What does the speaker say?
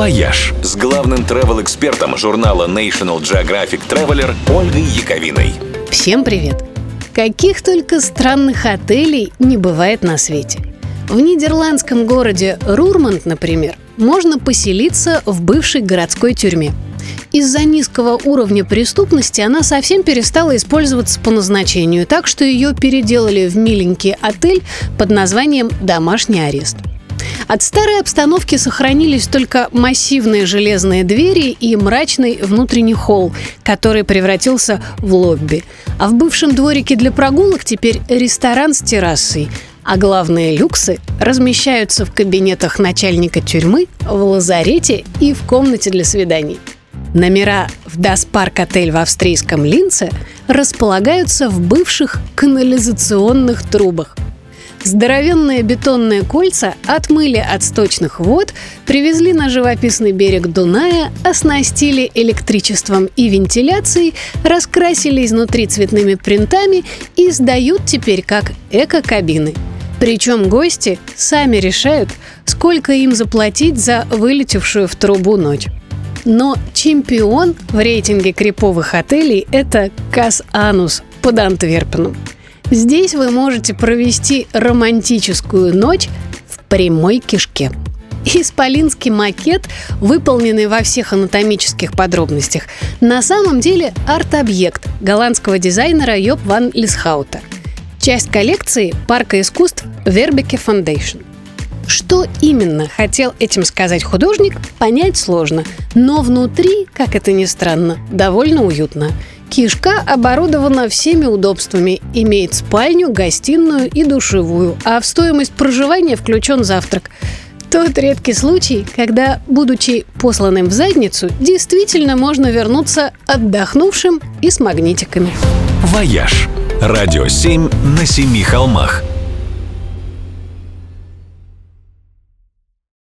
«Вояж» с главным travel-экспертом журнала National Geographic Traveler Ольгой Яковиной. Всем привет! Каких только странных отелей не бывает на свете. В нидерландском городе Рурманд, например, можно поселиться в бывшей городской тюрьме. Из-за низкого уровня преступности она совсем перестала использоваться по назначению, так что ее переделали в миленький отель под названием «Домашний арест». От старой обстановки сохранились только массивные железные двери и мрачный внутренний холл, который превратился в лобби. А в бывшем дворике для прогулок теперь ресторан с террасой. А главные люксы размещаются в кабинетах начальника тюрьмы, в лазарете и в комнате для свиданий. Номера в Даспарк отель в австрийском Линце располагаются в бывших канализационных трубах. Здоровенные бетонные кольца отмыли от сточных вод, привезли на живописный берег Дуная, оснастили электричеством и вентиляцией, раскрасили изнутри цветными принтами и сдают теперь как эко-кабины. Причем гости сами решают, сколько им заплатить за вылетевшую в трубу ночь. Но чемпион в рейтинге криповых отелей – это Кас Анус под Антверпеном – Здесь вы можете провести романтическую ночь в прямой кишке. Исполинский макет, выполненный во всех анатомических подробностях, на самом деле арт-объект голландского дизайнера Йоп ван Лисхаута. Часть коллекции парка искусств Вербеке Foundation. Что именно хотел этим сказать художник, понять сложно, но внутри, как это ни странно, довольно уютно. Кишка оборудована всеми удобствами, имеет спальню, гостиную и душевую, а в стоимость проживания включен завтрак. Тот редкий случай, когда, будучи посланным в задницу, действительно можно вернуться отдохнувшим и с магнитиками. «Вояж» – радио 7 на семи холмах –